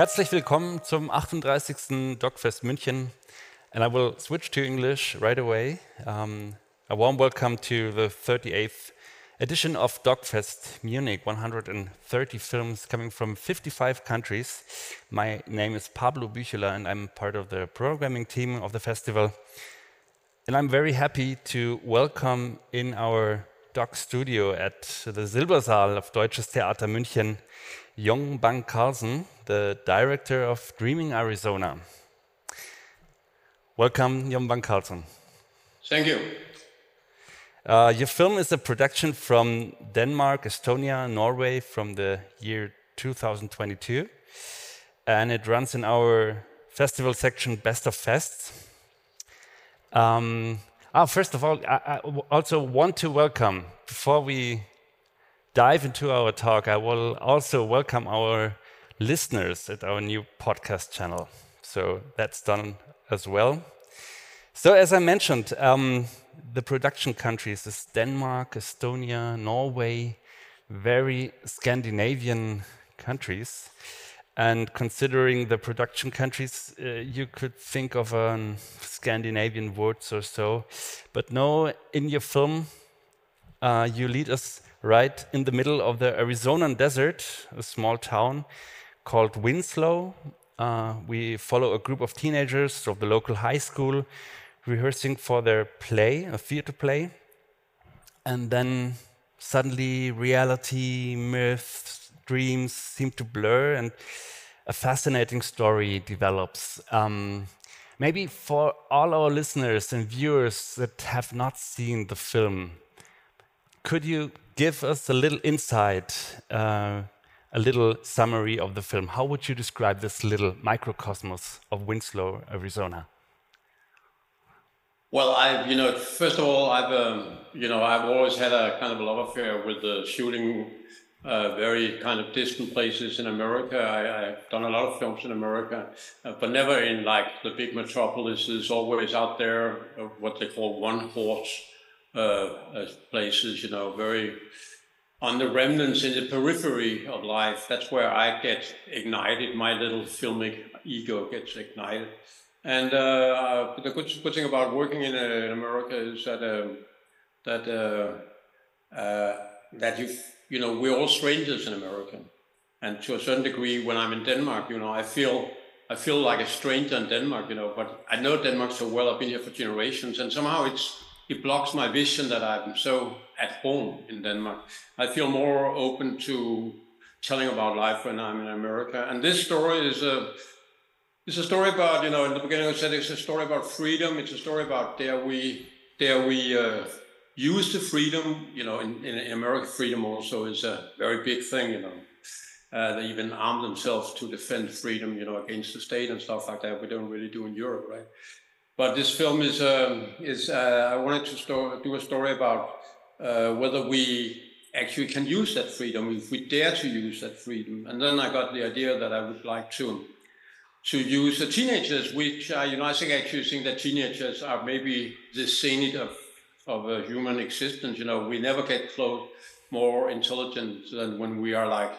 Herzlich willkommen zum 38. DocFest München. And I will switch to English right away. Um, a warm welcome to the 38th edition of DocFest Munich. 130 films coming from 55 countries. My name is Pablo Bücheler, and I'm part of the programming team of the festival. And I'm very happy to welcome in our Doc studio at the Silbersaal of Deutsches Theater München Jon Bang Carlsen, the director of Dreaming Arizona. Welcome, Jon Bang Carlsen. Thank you. Uh, your film is a production from Denmark, Estonia, Norway from the year 2022. And it runs in our festival section Best of Fests. Um, oh, first of all, I, I also want to welcome, before we dive into our talk, I will also welcome our listeners at our new podcast channel. So that's done as well. So, as I mentioned, um, the production countries is Denmark, Estonia, Norway, very Scandinavian countries. And considering the production countries, uh, you could think of a Scandinavian words or so. But no, in your film, uh, you lead us right in the middle of the Arizonan desert, a small town called Winslow. Uh, we follow a group of teenagers of the local high school rehearsing for their play, a theater play. And then suddenly reality, myths, dreams seem to blur, and a fascinating story develops. Um, maybe for all our listeners and viewers that have not seen the film, could you give us a little insight, uh, a little summary of the film? How would you describe this little microcosmos of Winslow, Arizona? Well, I, you know, first of all, I've, um, you know, I've always had a kind of a love affair with the shooting uh, very kind of distant places in America. I, have done a lot of films in America, uh, but never in like the big metropolises. Always out there, uh, what they call one horse uh, uh, places. You know, very on the remnants in the periphery of life. That's where I get ignited. My little filmic ego gets ignited. And the good, good thing about working in, in America is that um, that that you you know we're all strangers in America, and to a certain degree, when I'm in Denmark, you know, I feel I feel like a stranger in Denmark, you know, but I know Denmark so well. I've been here for generations, and somehow it's it blocks my vision that I'm so at home in Denmark. I feel more open to telling about life when I'm in America, and this story is a it's a story about, you know, in the beginning I said it's a story about freedom. It's a story about dare we, dare we uh, use the freedom, you know, in, in, America, freedom also is a very big thing, you know. Uh, they even arm themselves to defend freedom, you know, against the state and stuff like that. We don't really do in Europe, right? But this film is, um, is uh, I wanted to sto- do a story about uh, whether we actually can use that freedom, if we dare to use that freedom. And then I got the idea that I would like to to use the teenagers, which uh, you know, I think actually think that teenagers are maybe the zenith of of a human existence. You know, we never get close more intelligent than when we are like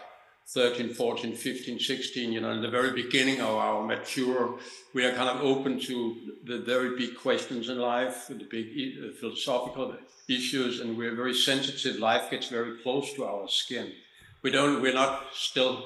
13, 14, 15, 16, you know, in the very beginning of our mature, we are kind of open to the very big questions in life, the big uh, philosophical issues, and we're very sensitive. Life gets very close to our skin. We don't, we're not still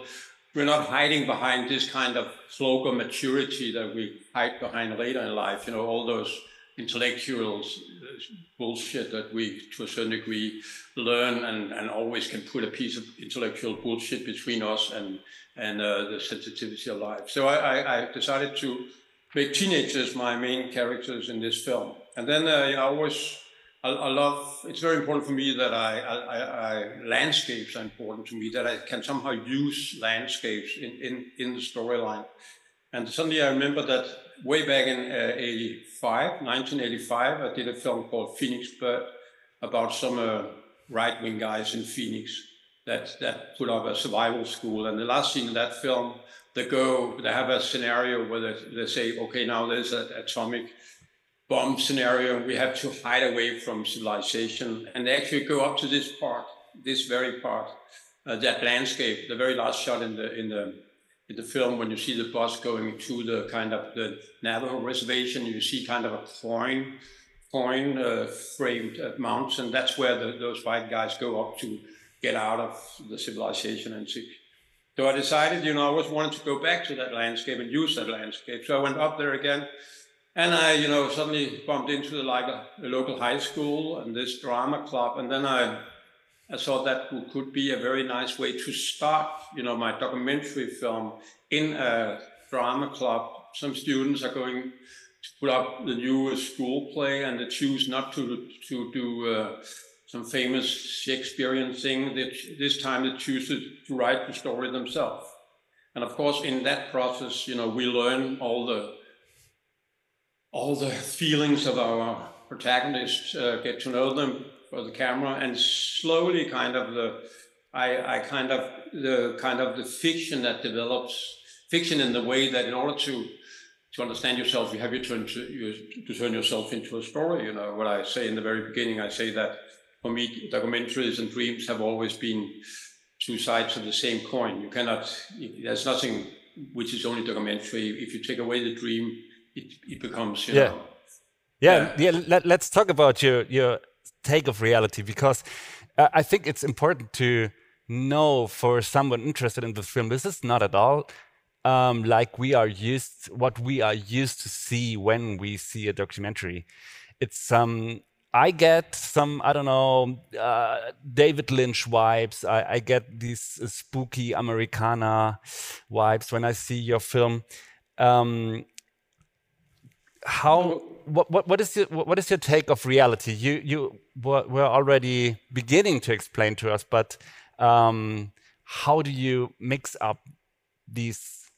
we're not hiding behind this kind of cloak of maturity that we hide behind later in life. You know, all those intellectuals uh, bullshit that we, to a certain degree, learn and, and always can put a piece of intellectual bullshit between us and and uh, the sensitivity of life. So I, I, decided to make teenagers my main characters in this film. And then uh, you know, I always I, I, love, it's very important for me that I, I, I, landscapes are important to me, that I can somehow use landscapes in, in, in the storyline. And suddenly I remember that way back in uh, 85, 1985, I did a film called Phoenix Bird about some uh, right-wing guys in Phoenix that, that put up a survival school. And the last scene in that film, they go, they have a scenario where they, they say, okay, now there's an atomic bomb scenario and we have to hide away from civilization and they actually go up to this part, this very part, uh, that landscape, the very last shot in the in the in the film when you see the bus going to the kind of the Navajo reservation, you see kind of a coin, coin uh, framed uh, mounts, and that's where the, those white guys go up to get out of the civilization and see. So I decided, you know, I always wanted to go back to that landscape and use that landscape. So I went up there again, and I, you know, suddenly bumped into the, like a, a local high school and this drama club, and then I I thought that could be a very nice way to start, you know, my documentary film in a drama club. Some students are going to put up the new school play, and they choose not to to do uh, some famous Shakespearean thing. They, this time, they choose to, write the story themselves. And of course, in that process, you know, we learn all the all the feelings of our protagonists, uh, get to know them for the camera, and slowly, kind of the, I, I kind of the kind of the fiction that develops, fiction in the way that in order to to understand yourself, you have to turn to, you, to turn yourself into a story. You know what I say in the very beginning. I say that for me, documentaries and dreams have always been two sides of the same coin. You cannot. There's nothing which is only documentary. If you take away the dream, it, it becomes you yeah. know. Yeah, yeah. yeah let, let's talk about your your take of reality because uh, I think it's important to know for someone interested in this film, this is not at all um, like we are used, what we are used to see when we see a documentary. It's um, I get some, I don't know, uh, David Lynch vibes. I, I get these spooky Americana vibes when I see your film. Um, how what, what, what is your what is your take of reality? You you were, were already beginning to explain to us, but um, how do you mix up these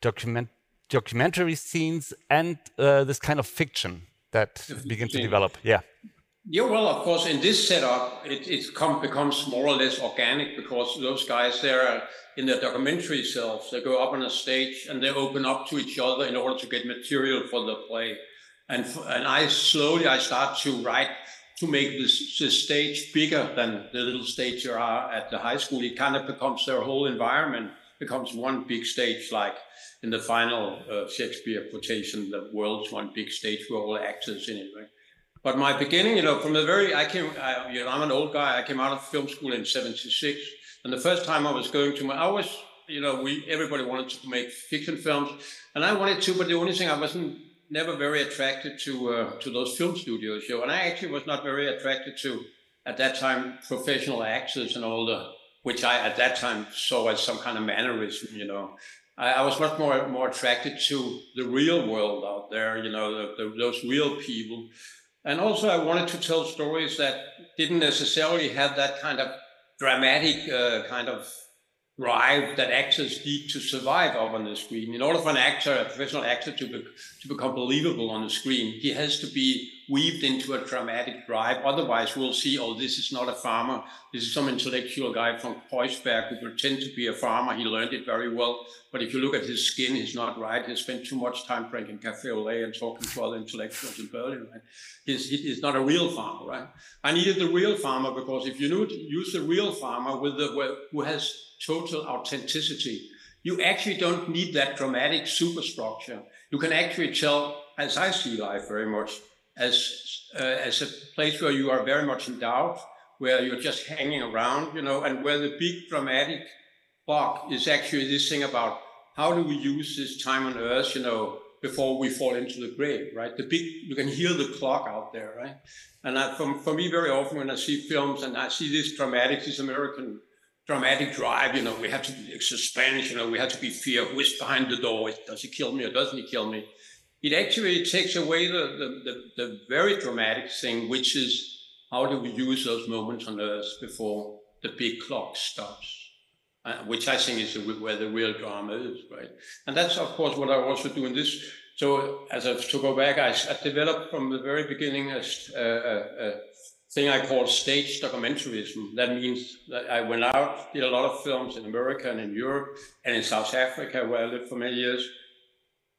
document documentary scenes and uh, this kind of fiction that begins to develop? Yeah. Yeah, well, of course, in this setup, it, it come, becomes more or less organic because those guys, they're in their documentary selves. They go up on a stage and they open up to each other in order to get material for the play. And, and I slowly, I start to write to make this, this stage bigger than the little stage you are at the high school. It kind of becomes their whole environment becomes one big stage, like in the final uh, Shakespeare quotation, the world's one big stage, we're all actors in it, right? But my beginning, you know, from the very, I came, I, you know, I'm an old guy. I came out of film school in 76. And the first time I was going to my, I was, you know, we, everybody wanted to make fiction films. And I wanted to, but the only thing I wasn't never very attracted to, uh, to those film studios, you know. And I actually was not very attracted to, at that time, professional actors and all the, which I at that time saw as some kind of mannerism, you know. I, I was much more, more attracted to the real world out there, you know, the, the, those real people and also, I wanted to tell stories that didn't necessarily have that kind of dramatic uh, kind of drive that actors need to survive up on the screen. In order for an actor, a professional actor, to, be, to become believable on the screen, he has to be weaved into a dramatic drive. Otherwise, we'll see, oh, this is not a farmer. This is some intellectual guy from Kreuzberg who pretends to be a farmer. He learned it very well. But if you look at his skin, he's not right. He spent too much time drinking cafe au lait and talking to other intellectuals in Berlin. Right? He's, he's not a real farmer, right? I needed the real farmer because if you use the real farmer with the who has total authenticity, you actually don't need that dramatic superstructure. You can actually tell, as I see life very much, as uh, as a place where you are very much in doubt, where you're just hanging around, you know, and where the big dramatic block is actually this thing about how do we use this time on earth, you know, before we fall into the grave, right? The big, you can hear the clock out there, right? And I, for, for me, very often when I see films and I see this dramatic, this American dramatic drive, you know, we have to suspense, you know, we have to be fear, who is behind the door? Does he kill me or doesn't he kill me? it actually takes away the, the, the, the, very dramatic thing, which is how do we use those moments on Earth before the big clock stops, uh, which I think is where the real drama is, right? And that's, of course, what I also do in this. So, as I to go back, I, I developed from the very beginning a, a, a thing I call stage documentarism. That means that I went out, did a lot of films in America and in Europe and in South Africa, where I lived for many years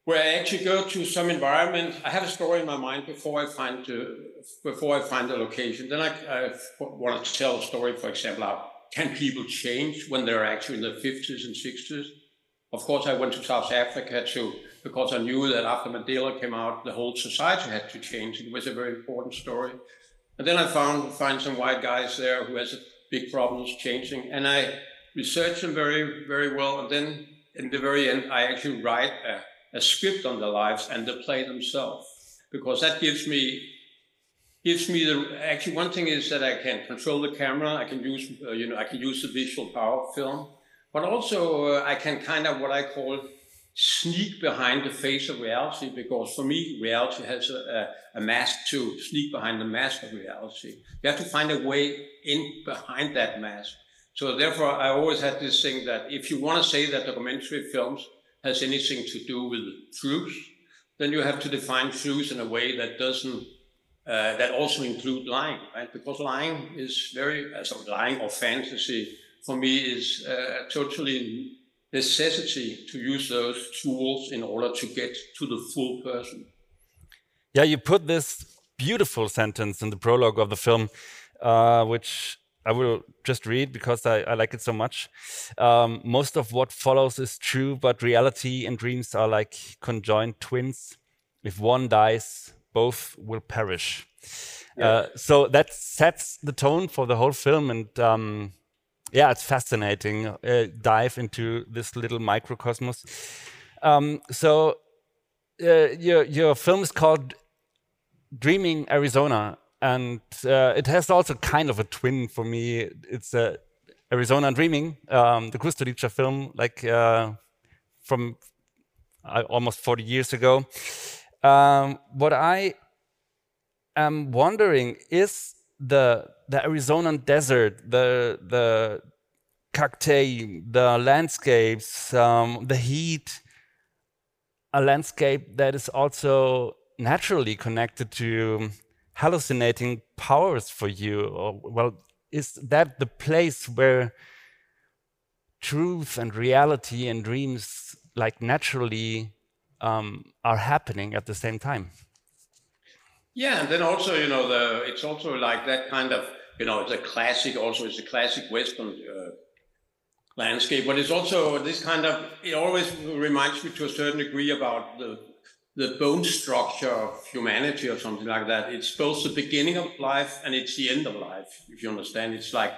where I actually go to some environment. I have a story in my mind before I find the, before I find the location. Then I, I want to tell a story, for example, how can people change when they're actually in their 50s and 60s? Of course, I went to South Africa too, because I knew that after Mandela came out, the whole society had to change. It was a very important story. And then I found find some white guys there who has big problems changing, and I research them very, very well. And then in the very end, I actually write a, a script on their lives and the play themselves, because that gives me gives me the actually one thing is that I can control the camera. I can use uh, you know I can use the visual power of film but also, uh, I can kind of what I call sneak behind the face of reality because for me, reality has a, a, a, mask to sneak behind the mask of reality. You have to find a way in behind that mask. So therefore, I always had this thing that if you want to say that documentary films has anything to do with truth, then you have to define truth in a way that doesn't uh, that also include lying, right? Because lying is very, uh, lying or fantasy for me is uh, totally necessity to use those tools in order to get to the full person. Yeah, you put this beautiful sentence in the prologue of the film, uh, which I will just read because I, I like it so much. Um, most of what follows is true, but reality and dreams are like conjoined twins. If one dies, both will perish. Yeah. Uh, so that sets the tone for the whole film, and um, yeah, it's fascinating. Uh, dive into this little microcosmos. Um, so uh, your your film is called Dreaming Arizona, and uh, it has also kind of a twin for me. It's uh, Arizona Dreaming, um, the Kusturica film, like uh, from uh, almost 40 years ago. Um, what I am wondering is the the Arizonan desert, the the cacti, the landscapes, um, the heat, a landscape that is also naturally connected to hallucinating powers for you. Or, well, is that the place where truth and reality and dreams like naturally um, are happening at the same time? Yeah, and then also, you know, the it's also like that kind of, you know, it's a classic. Also, it's a classic Western uh, landscape, but it's also this kind of. It always reminds me to a certain degree about the the bone structure of humanity or something like that. It's both the beginning of life and it's the end of life. If you understand, it's like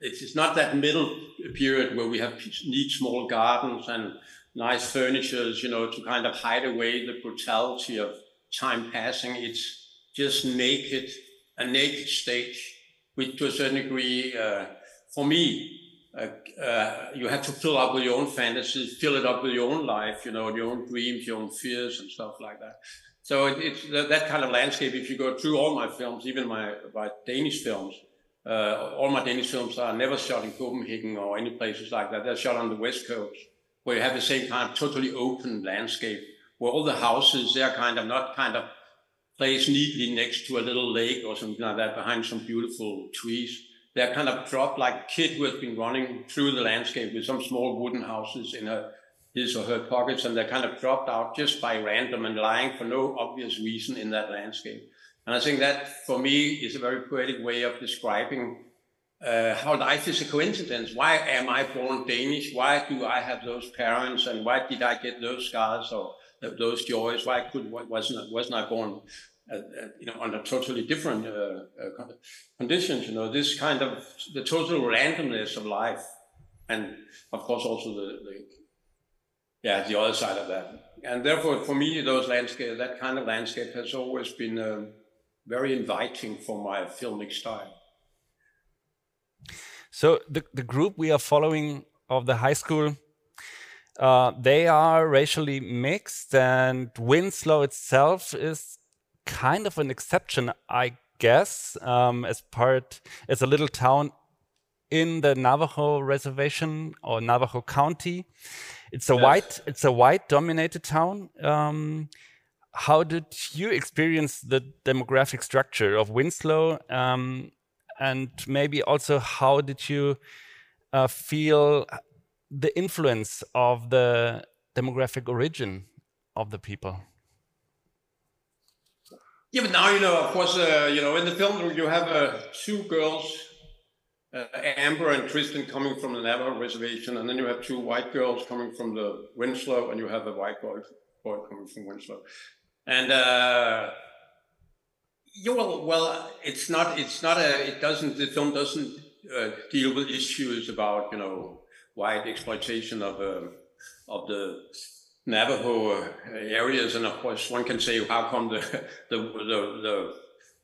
it's, it's not that middle period where we have neat small gardens and nice furnitures, you know, to kind of hide away the brutality of time passing. It's just naked, a naked stage, which to a certain degree, uh, for me, uh, uh, you have to fill up with your own fantasies, fill it up with your own life, you know, your own dreams, your own fears, and stuff like that. So it, it's that, that, kind of landscape. If you go through all my films, even my, my Danish films, uh, all my Danish films are never shot in Copenhagen or any places like that. They're shot on the west coast, where you have the same kind of totally open landscape, where all the houses they're kind of not kind of placed neatly next to a little lake or something like that behind some beautiful trees. They're kind of dropped like a kid who has been running through the landscape with some small wooden houses in her, his or her pockets, and they're kind of dropped out just by random and lying for no obvious reason in that landscape. And I think that, for me, is a very poetic way of describing uh, how life is a coincidence. Why am I born Danish? Why do I have those parents? And why did I get those scars or those joys. Why could wasn't wasn't I born, uh, uh, you know, under totally different uh, uh, conditions? You know, this kind of the total randomness of life, and of course also the, the yeah the other side of that. And therefore, for me, those landscape, that kind of landscape, has always been uh, very inviting for my filmic style. So the the group we are following of the high school uh, they are racially mixed, and Winslow itself is kind of an exception, I guess, um, as part as a little town in the Navajo reservation or Navajo County. It's a yes. white it's a white dominated town. Um, how did you experience the demographic structure of Winslow? Um, and maybe also how did you uh, feel the influence of the demographic origin of the people. Yeah, but now you know, of course, uh, you know, in the film you have uh, two girls uh, Amber and Tristan coming from the Navajo reservation, and then you have two white girls coming from the Winslow, and you have a white boy, boy coming from Winslow. And uh, you well, well, it's not, it's not a, it doesn't, the film doesn't uh, deal with issues about you know white exploitation of uh, of the Navajo uh, areas, and of course one can say how come the the the, the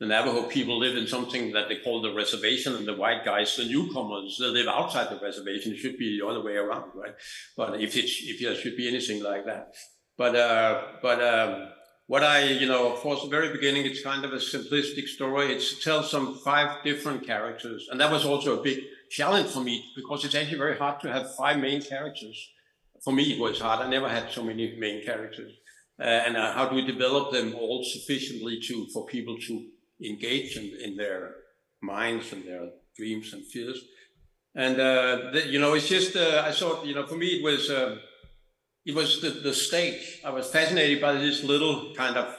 the Navajo people live in something that they call the reservation, and the white guys, the newcomers, they live outside the reservation. It should be the other way around, right? But if it if there should be anything like that, but uh, but um, what I you know, of course, the very beginning, it's kind of a simplistic story. It tells some five different characters, and that was also a big challenge for me because it's actually very hard to have five main characters. For me, it was hard. I never had so many main characters. Uh, and uh, how do we develop them all sufficiently to for people to engage in, in their minds and their dreams and fears. And uh, the, you know, it's just uh, I thought you know for me it was uh, it was the, the stage. I was fascinated by this little kind of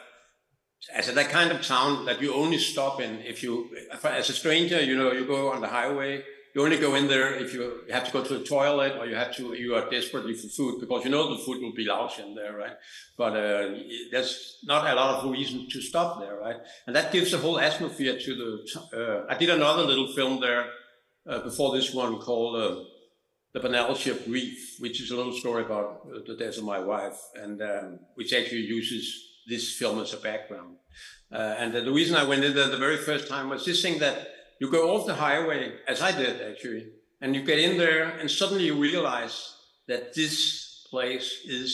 as that kind of town that you only stop in if you as a stranger. You know, you go on the highway you only go in there if you have to go to the toilet or you have to you are desperately for food because you know the food will be lousy in there right? But uh, there's not a lot of reason to stop there right? And that gives a whole atmosphere to the uh, i did another little film there uh, before this one called uh, the banality reef which is a little story about uh, the death of my wife and um, which actually uses this film as a background. Uh, and the reason i went in there the very first time was this thing that you go off the highway, as I did actually, and you get in there, and suddenly you realize that this place is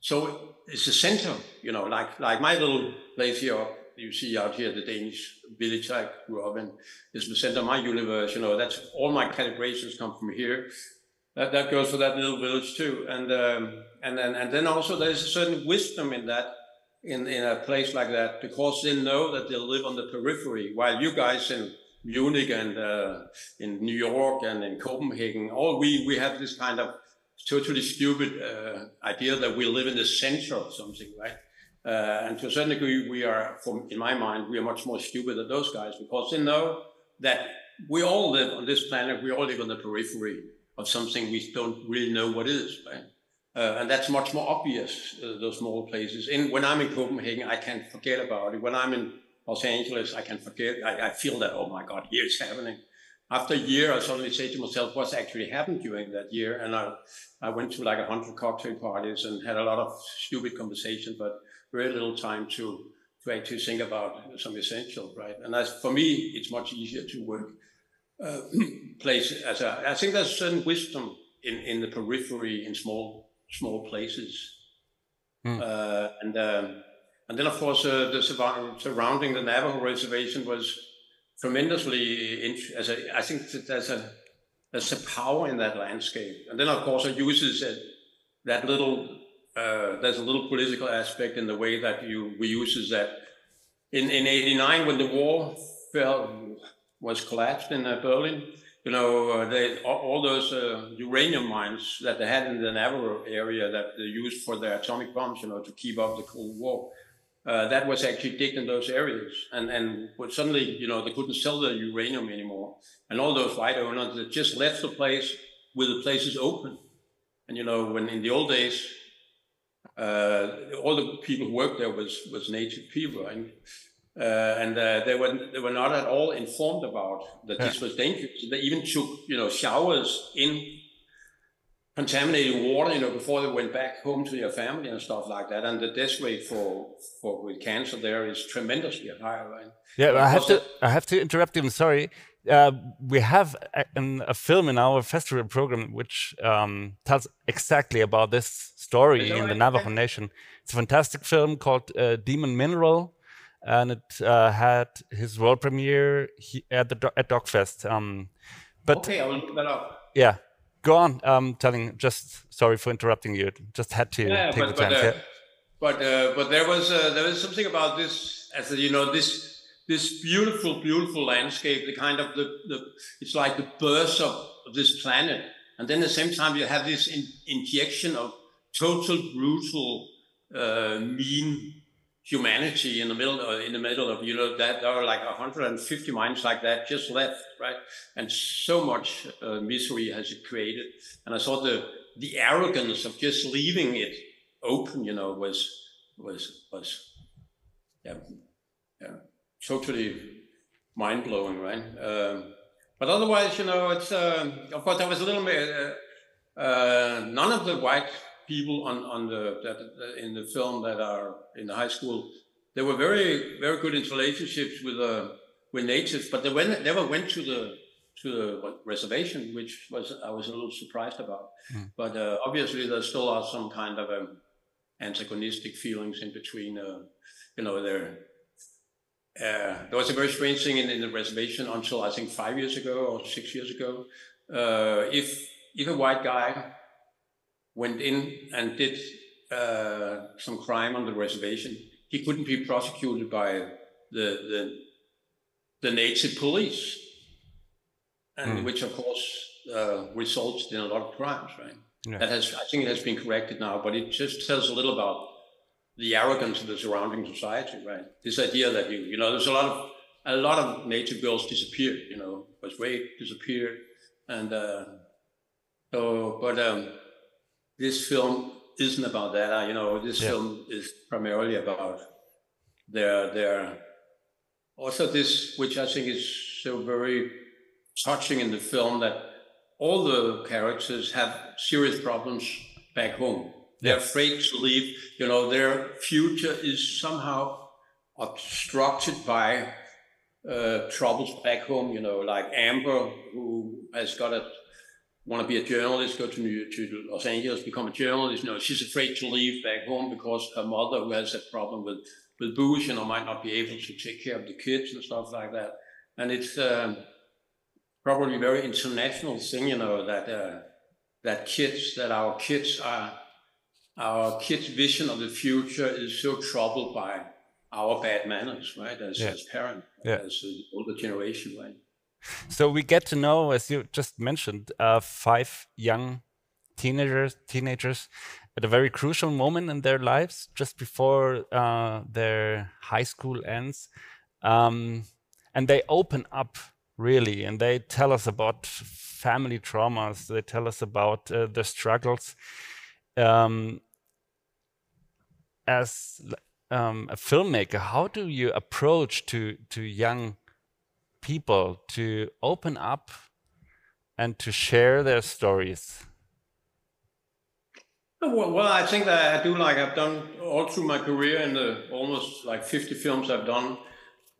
so it's a center, you know, like like my little place here you see out here, the Danish village I grew up in, is the center of my universe. You know, that's all my calibrations come from here. That that goes for that little village too, and um, and then and then also there's a certain wisdom in that. In, in a place like that, because they know that they live on the periphery, while you guys in Munich and uh, in New York and in Copenhagen, all we, we have this kind of totally stupid uh, idea that we live in the center of something, right? Uh, and to a certain degree, we are, from, in my mind, we are much more stupid than those guys because they know that we all live on this planet, we all live on the periphery of something we don't really know what is, right? Uh, and that's much more obvious, uh, those small places. And when I'm in Copenhagen, I can't forget about it. When I'm in Los Angeles, I can forget. I, I feel that, oh my God, here's happening. After a year, I suddenly say to myself, what's actually happened during that year? And I, I went to like a hundred cocktail parties and had a lot of stupid conversation, but very little time to, to actually think about some essential, right? And as for me, it's much easier to work uh, place as a, I think there's certain wisdom in, in the periphery in small, small places. Mm. Uh, and, um, and then, of course, uh, the surrounding the Navajo reservation was tremendously. as a, I think that there's a there's a power in that landscape. And then, of course, it uses it, that little. Uh, there's a little political aspect in the way that you reuses that. In in '89, when the wall fell was collapsed in uh, Berlin, you know, uh, they, all, all those uh, uranium mines that they had in the Navajo area that they used for their atomic bombs, you know, to keep up the Cold War uh, that was actually digged in those areas. And, and suddenly, you know, they couldn't sell the uranium anymore. And all those white owners that just left the place with the places open. And, you know, when in the old days, uh, all the people who worked there was, was native people. And, uh, and uh, they were they were not at all informed about that this was dangerous. They even took you know showers in contaminated water, you know, before they went back home to their family and stuff like that. And the death rate for for with cancer there is tremendously high, right? Yeah, I have to I have to interrupt you. I'm sorry. Uh, we have a, a, film in our festival program which um, tells exactly about this story in the Navajo Nation. It's a fantastic film called uh, Demon Mineral, and it uh, had his world premiere at the at DocFest. Um, but okay, I will look that up. Yeah, go on. Um, telling. Just sorry for interrupting you. Just had to yeah, take but, the chance. But, uh, but uh, but there was uh, there was something about this as you know this this beautiful beautiful landscape. The kind of the, the it's like the birth of, of this planet, and then at the same time you have this in, injection of total brutal, uh, mean humanity in the middle of, in the middle of you know that there are like 150 mines like that just left right? And so much uh, misery has it created. And i saw the the arrogance of just leaving it open you know was was was yeah yeah totally mind-blowing right? Um, but otherwise you know it's uh, of course there was a little bit uh, uh, none of the white people on on the that, in the film that are in the high school, they were very very good in relationships with uh, with natives, but they went, never went to the to the reservation, which was I was a little surprised about. Mm. But uh, obviously, there still are some kind of um, antagonistic feelings in between. Uh, you know, there uh, there was a very strange thing in, in, the reservation until I think five years ago or six years ago. Uh, if if a white guy went in and did uh, some crime on the reservation, he couldn't be prosecuted by the the, the native police, and mm. which of course uh, results in a lot of crimes, right? Yeah. That has, I think, it has been corrected now, but it just tells a little about the arrogance of the surrounding society, right? This idea that you, you know, there's a lot of a lot of native girls disappeared, you know, was raped, disappeared, and uh, so, but um, this film isn't about that. You know, this yeah. film is primarily about their their also this, which I think is so very touching in the film that all the characters have serious problems back home. They're afraid to leave. You know, their future is somehow obstructed by uh, troubles back home. You know, like Amber, who has got a want to be a journalist, go to New, to Los Angeles, become a journalist. You know, she's afraid to leave back home because her mother, who has a problem with with booze, you know, might not be able to take care of the kids and stuff like that. And it's um, probably a very international thing, you know, that uh, that kids, that our kids are, our kids' vision of the future is so troubled by our bad manners, right? As, yeah. as parents, yeah. as the older generation, right? So we get to know, as you just mentioned, uh, five young teenagers, teenagers at a very crucial moment in their lives, just before uh, their high school ends, um, and they open up really, and they tell us about family traumas. They tell us about uh, the struggles. Um, as um, a filmmaker, how do you approach to to young people to open up and to share their stories? Well, well, I think that I do like I've done all through my career in the almost like 50 films I've done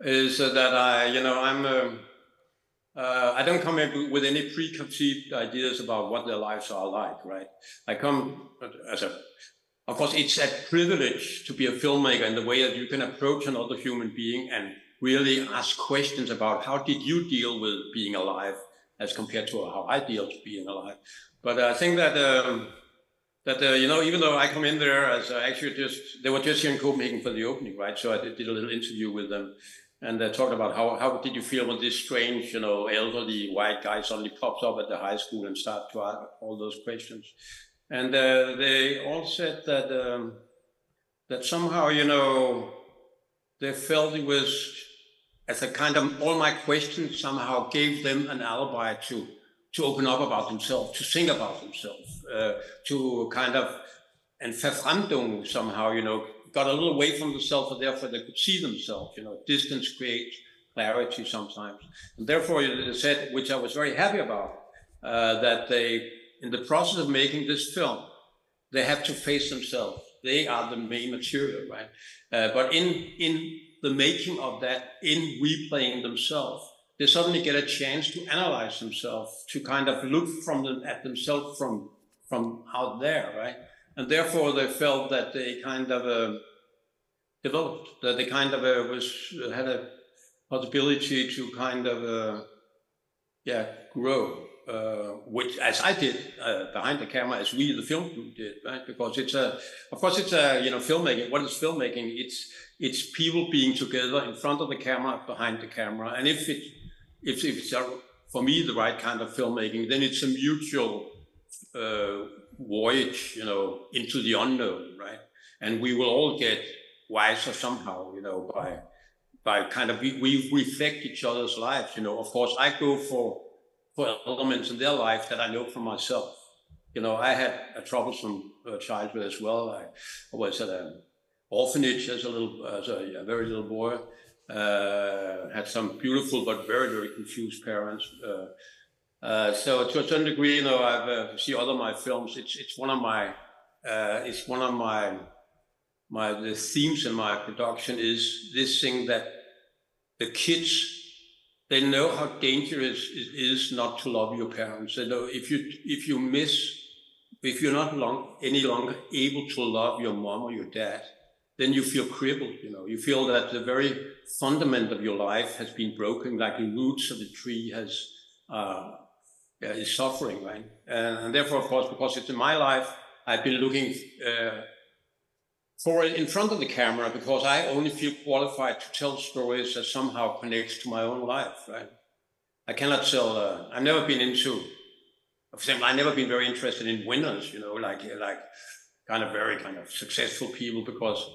is that I, you know, I'm, uh, uh, I don't come in with any preconceived ideas about what their lives are like, right? I come as a, of course, it's a privilege to be a filmmaker in the way that you can approach another human being and really ask questions about how did you deal with being alive as compared to how I deal with being alive. But I think that um, that uh, you know, even though I come in there as uh, actually just they were just here in Copenhagen for the opening, right? So I did, did a little interview with them, and they talked about how how did you feel when this strange, you know, elderly white guy suddenly pops up at the high school and start to ask all those questions, and uh, they all said that um, that somehow you know they felt it was as a kind of all my questions somehow gave them an alibi to to open up about themselves, to think about themselves, uh, to kind of and verfremdung somehow, you know, got a little away from themselves, and therefore they could see themselves. You know, distance creates clarity sometimes, and therefore they said, which I was very happy about, uh, that they, in the process of making this film, they have to face themselves. They are the main material, right? Uh, but in in the making of that in replaying themselves, they suddenly get a chance to analyze themselves, to kind of look from them at themselves from from out there, right? And therefore, they felt that they kind of uh, developed, that they kind of uh, was had a possibility to kind of uh, yeah grow uh, which as I did uh, behind the camera, as we the film crew did, right? Because it's a, of course, it's a you know filmmaking. What is filmmaking? It's it's people being together in front of the camera, behind the camera, and if it if, if it's a, for me the right kind of filmmaking, then it's a mutual uh, voyage, you know, into the unknown, right? And we will all get wiser somehow, you know, by by kind of we, we reflect each other's lives. You know, of course, I go for for elements in their life that I know from myself. You know, I had a troublesome uh, childhood as well. I was at an orphanage as a little, as a, a very little boy. Uh, had some beautiful but very very confused parents. Uh, uh, so to a certain degree, you know, I've uh, see other my films. It's it's one of my uh, it's one of my my the themes in my production is this thing that the kids they know how dangerous it is not to love your parents. They know if you if you miss if you're not long any longer able to love your mom or your dad, then you feel crippled. You know, you feel that the very fundament of your life has been broken, like the roots of the tree has uh, is suffering, right? And, and, therefore, of course, because it's in my life, I've been looking uh, for in front of the camera because I only feel qualified to tell stories that somehow connects to my own life, right? I cannot tell. Uh, I've never been into. For example, I've never been very interested in winners. You know, like like kind of very kind of successful people because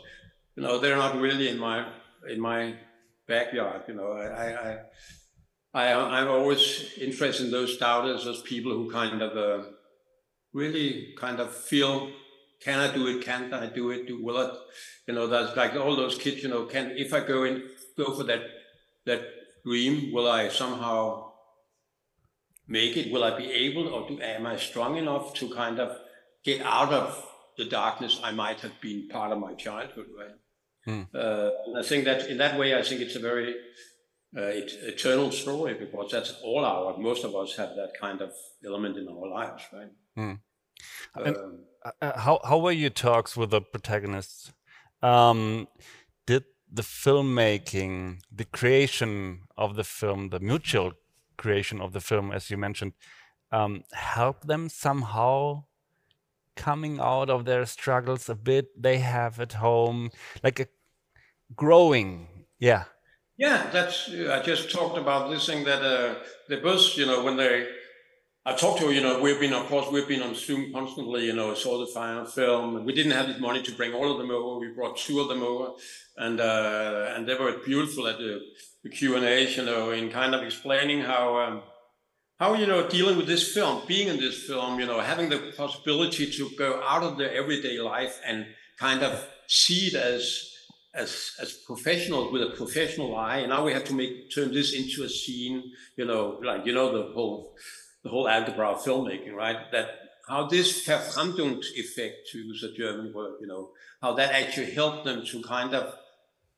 you know they're not really in my in my backyard. You know, I I I, I'm always interested in those doubters, those people who kind of uh, really kind of feel, can I do it? Can't I do it? Do will I? You know, that's like all those kids. You know, can if I go in, go for that that dream, will I somehow make it? Will I be able, or do, am I strong enough to kind of get out of the darkness I might have been part of my childhood? Right. Hmm. Uh, I think that in that way, I think it's a very uh, eternal story because that's all our most of us have that kind of element in our lives right mm. um, uh, how, how were your talks with the protagonists um, did the filmmaking the creation of the film the mutual creation of the film as you mentioned um, help them somehow coming out of their struggles a bit they have at home like a growing yeah yeah, that's. I just talked about this thing that uh, they both, you know, when they, I talked to, her. you know, we've been, of course, we've been on Zoom constantly, you know, saw the final film, we didn't have the money to bring all of them over. We brought two of them over, and uh, and they were beautiful at the, the Q and A, you know, in kind of explaining how. Um, how you know dealing with this film being in this film you know having the possibility to go out of their everyday life and kind of see it as as as professionals with a professional eye, and now we have to make turn this into a scene. You know, like you know the whole the whole algebra of filmmaking, right? That how this Verfremdung effect, to use a German word, you know, how that actually helped them to kind of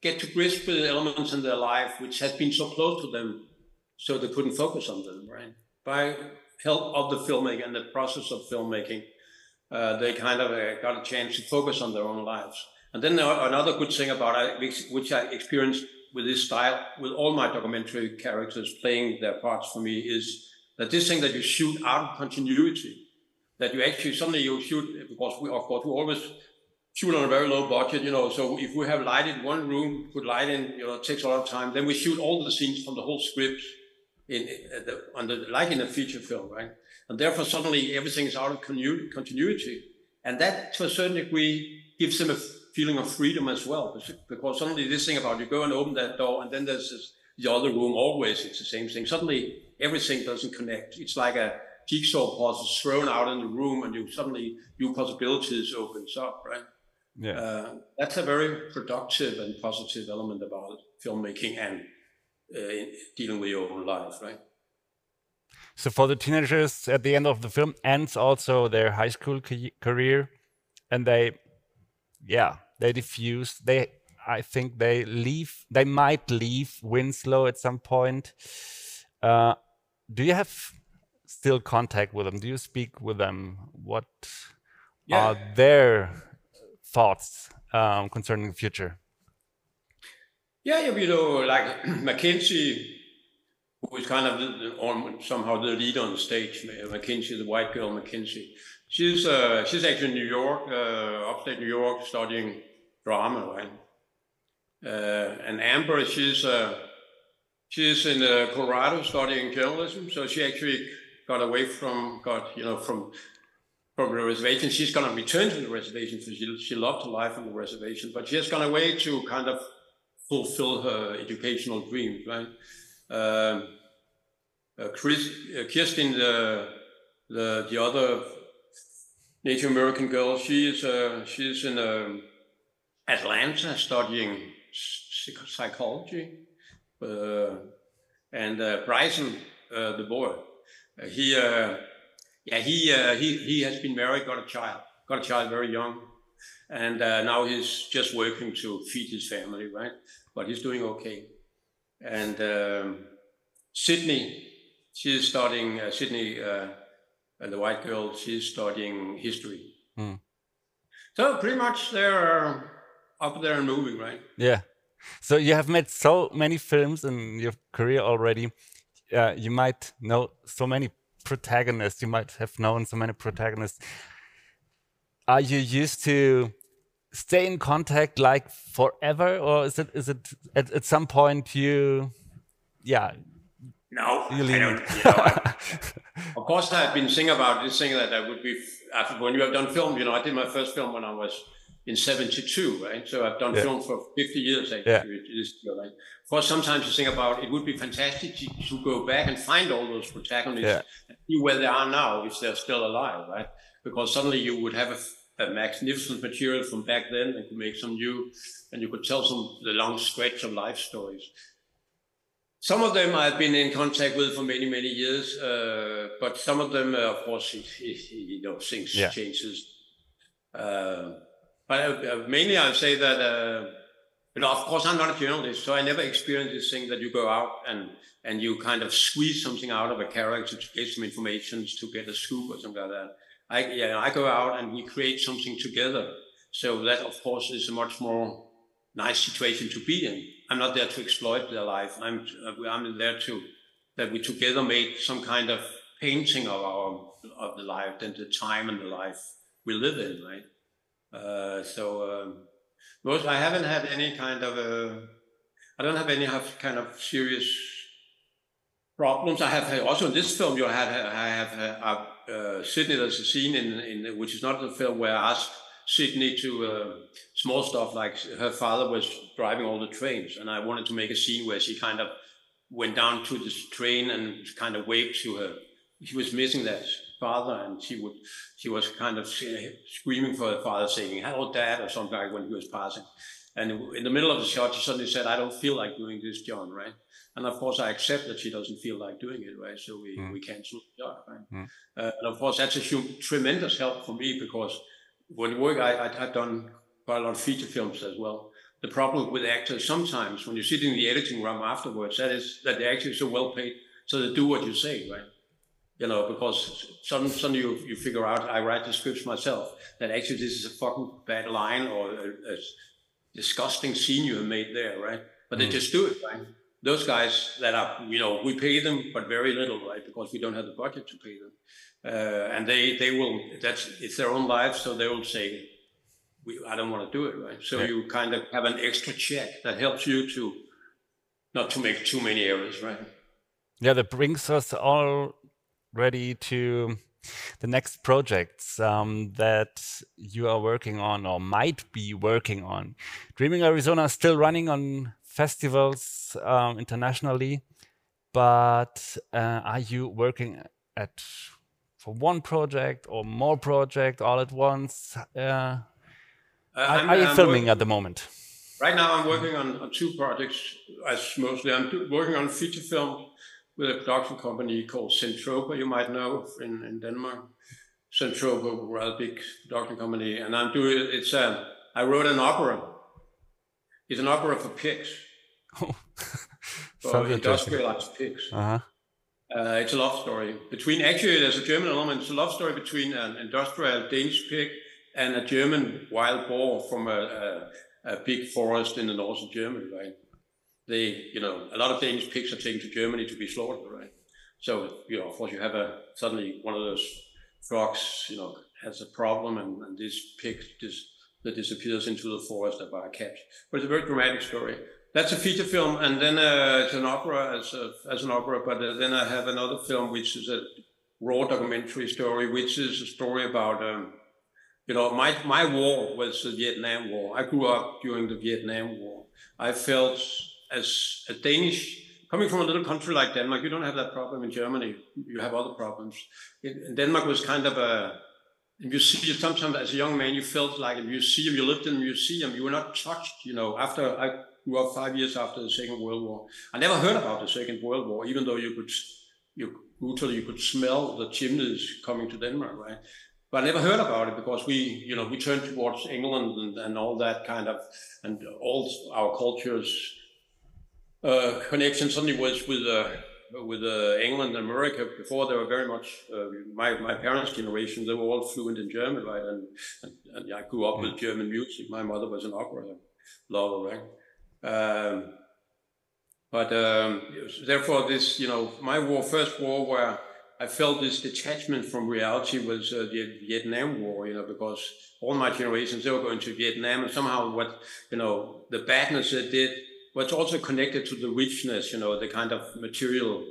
get to grips with the elements in their life which had been so close to them, so they couldn't focus on them, right? By help of the filmmaking and the process of filmmaking, uh, they kind of uh, got a chance to focus on their own lives. And then another good thing about it, which I experienced with this style, with all my documentary characters playing their parts for me, is that this thing that you shoot out of continuity, that you actually suddenly you shoot because we of course we always shoot on a very low budget, you know. So if we have light in one room, put light in, you know, it takes a lot of time. Then we shoot all the scenes from the whole script in, in uh, the, on the like in a feature film, right? And therefore suddenly everything is out of continuity, and that to a certain degree gives them a feeling of freedom as well. Because suddenly this thing about you go and open that door and then there's this, the other room, always it's the same thing. Suddenly everything doesn't connect. It's like a jigsaw puzzle thrown out in the room and you suddenly new possibilities opens up, right? Yeah. Uh, that's a very productive and positive element about filmmaking and uh, dealing with your own life, right? So for the teenagers at the end of the film ends also their high school career and they yeah they diffuse. They, I think they leave. They might leave Winslow at some point. Uh, do you have still contact with them? Do you speak with them? What yeah. are their thoughts um, concerning the future? Yeah, you know, like Mackenzie, who is kind of the, on somehow the lead on the stage. Mackenzie, the white girl, Mackenzie. She's uh, she's actually in New York, uh, upstate New York, studying drama, right? Uh, and Amber, she's uh, she's in uh, Colorado studying journalism, so she actually got away from got you know from from the reservation. She's going to return to the reservation because she, she loved her life on the reservation, but she has gone away to kind of fulfill her educational dreams, right? Um, uh, Chris, uh, Kirsten, the, the, the other Native American girl, she is, uh, she's in um, Atlanta studying psychology. Uh, and uh, Bryson, uh, the boy, he, yeah, he, he, he has been married, got a child, got a child very young. And now he's just working to feed his family, right? But he's doing okay. And um, Sydney, she's studying, Sydney, and the white girl, she's studying history. Mm. So pretty much they're up there and moving, right? Yeah. So you have made so many films in your career already. Uh, you might know so many protagonists. You might have known so many protagonists. Are you used to stay in contact like forever, or is it is it at, at some point you, yeah? No, you I don't. You know, I, of course, I've been thinking about this thing that I would be after when you have done film. You know, I did my first film when I was in 72, right? So I've done yeah. film for 50 years actually. Yeah. This year, right? Of course, sometimes you think about it would be fantastic to, to go back and find all those protagonists yeah. and see where they are now if they're still alive, right? Because suddenly you would have a, a magnificent material from back then and could make some new, and you could tell some the long stretch of life stories. Some of them I've been in contact with for many, many years, uh, but some of them, uh, of course, you know, things yeah. changes. Uh, but uh, mainly I would say that, uh, you know, of course I'm not a journalist, so I never experienced this thing that you go out and, and you kind of squeeze something out of a character to get some information to get a scoop or something like that. I, yeah, I go out and we create something together. So that, of course, is a much more nice situation to be in. I'm not there to exploit their life. I'm, I'm there to, that we together made some kind of painting of our, of the life and the time and the life we live in, right? Uh, so um, most I haven't had any kind of a, I don't have any kind of serious problems. I have also in this film you had I have uh, uh, Sydney. There's a scene in in which is not the film where I asked Sydney to uh, small stuff like her father was driving all the trains, and I wanted to make a scene where she kind of went down to this train and kind of waved to her. She was missing that father, and she would she was kind of screaming for her father, saying "Hello, Dad" or something like when he was passing. And in the middle of the shot, she suddenly said, "I don't feel like doing this, Jon." Right? And of course, I accept that she doesn't feel like doing it. Right? So we mm. we cancel the job. Right? Mm. Uh, and of course, that's a huge, tremendous help for me because when work, I, I have done quite a lot of feature films as well. The problem with actors sometimes when you sit in the editing room afterwards, that is that the actors are so well paid, so they do what you say, right? You know, because some suddenly you, you figure out, I write the scripts myself, that actually this is a fucking bad line or a, a disgusting scene you have made there, right? But mm. they just do it, right? Those guys that are, you know, we pay them, but very little, right? Because we don't have the budget to pay them. Uh, and they, they will, that's, it's their own life, so they will say, we, I don't want to do it, right? So yeah. you kind of have an extra check that helps you to not to make too many errors, right? Yeah, that brings us all ready to the next projects um, that you are working on or might be working on. Dreaming Arizona is still running on festivals um, internationally, but uh, are you working at for one project or more project all at once? Uh, uh, are, are, you I'm filming at the moment? Right now, I'm working on, on two projects. As mostly, I'm working on feature film with a production company called Zentropa, you might know in, in Denmark. Zentropa, rather big production company, and I'm doing it's. Uh, I wrote an opera. It's an opera for pigs. Oh, for industrialized pigs. Uh-huh. Uh, it's a love story between. Actually, there's a German element. It's a love story between an industrial Danish pig and a German wild boar from a, a, a big forest in the north of Germany, right? They, you know, a lot of Danish pigs are taken to Germany to be slaughtered, right? So, you know, of course, you have a suddenly one of those frogs, you know, has a problem, and, and this pig just that disappears into the forest by a cat. But it's a very dramatic story. That's a feature film, and then uh, it's an opera as a, as an opera. But uh, then I have another film which is a raw documentary story, which is a story about, um, you know, my, my war was the Vietnam War. I grew up during the Vietnam War. I felt as a Danish, coming from a little country like Denmark, you don't have that problem in Germany. You have other problems. In, Denmark was kind of a, you see sometimes as a young man, you felt like a museum, you lived in a museum, you were not touched, you know, after I grew up five years after the Second World War. I never heard about the Second World War, even though you could, you brutally, you could smell the chimneys coming to Denmark, right? But I never heard about it because we, you know, we turned towards England and, and all that kind of, and all our cultures uh, connection suddenly was with uh, with uh, England and America. Before they were very much uh, my my parents' generation. They were all fluent in German, right? And, and, and I grew up with German music. My mother was an opera lover, right? Um, but um, therefore, this, you know, my war, first war where I felt this detachment from reality was uh, the Vietnam War, you know, because all my generations, they were going to Vietnam and somehow what, you know, the badness they did was also connected to the richness, you know, the kind of material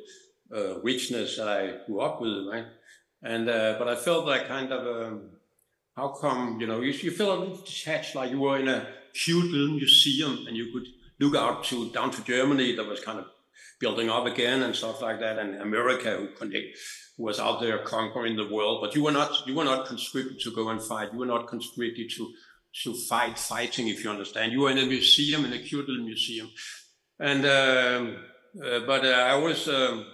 uh, richness I grew up with, right? And, uh, but I felt that kind of, um, how come, you know, you, you feel a little detached, like you were in a cute little museum and you could look out to down to Germany that was kind of building up again and stuff like that, and America who connect was out there conquering the world. But you were not you were not conscripted to go and fight. You were not conscripted to to fight fighting, if you understand. You were in a museum, in a cute little museum, and um, uh, but uh, I always. Um,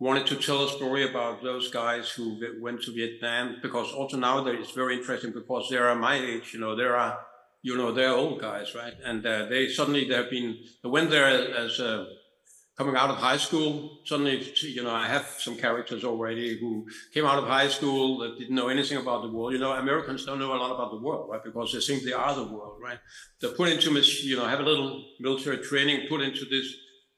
wanted to tell a story about those guys who went to Vietnam because also now it's very interesting because they are my age, you know, there are you know, they're old guys, right? And uh, they suddenly they have been when they're as uh, coming out of high school. Suddenly, you know, I have some characters already who came out of high school that didn't know anything about the world. You know, Americans don't know a lot about the world, right? Because they think they are the world, right? They're put into, you know, have a little military training, put into this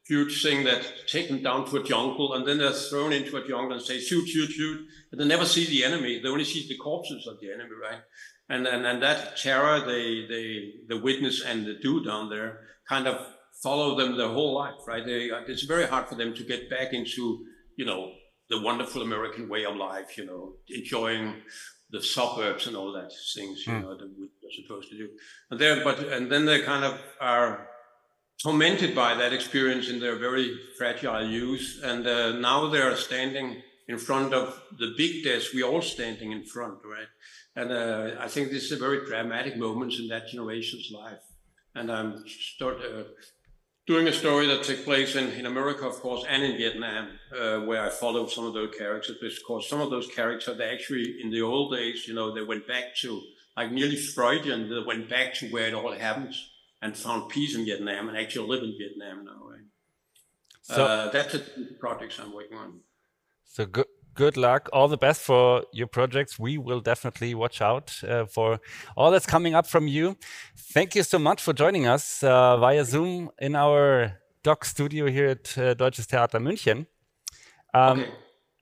huge thing that take them down to a jungle, and then they're thrown into a jungle and say, shoot, shoot, shoot. And they never see the enemy. They only see the corpses of the enemy, right? and and, and that terror they they the witness and the do down there kind of follow them their whole life right they it's very hard for them to get back into you know the wonderful american way of life you know enjoying the suburbs and all that things you mm. know that we're supposed to do and there but and then they kind of are tormented by that experience in their very fragile youth and uh, now they're standing in front of the big desk. we're all standing in front right and uh, I think this is a very dramatic moment in that generation's life. And I'm start, uh, doing a story that took place in, in America, of course, and in Vietnam, uh, where I followed some of those characters. Because some of those characters, they actually, in the old days, you know, they went back to, like nearly Freudian, they went back to where it all happens and found peace in Vietnam and actually live in Vietnam now, right? So, uh, that's the projects I'm working on. So good good luck. All the best for your projects. We will definitely watch out uh, for all that's coming up from you. Thank you so much for joining us uh, via Zoom in our doc studio here at uh, Deutsches Theater München. Um, okay.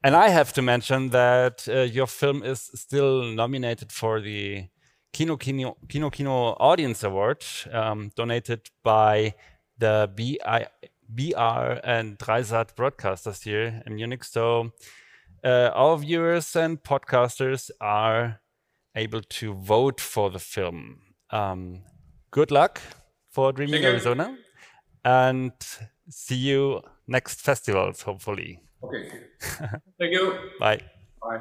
And I have to mention that uh, your film is still nominated for the Kino Kino, Kino, Kino Audience Award, um, donated by the BI, BR and 3sat broadcasters here in Munich. So uh, our viewers and podcasters are able to vote for the film. Um, good luck for Dreaming Thank Arizona, you. and see you next festivals, hopefully. Okay. Thank you. Bye. Bye.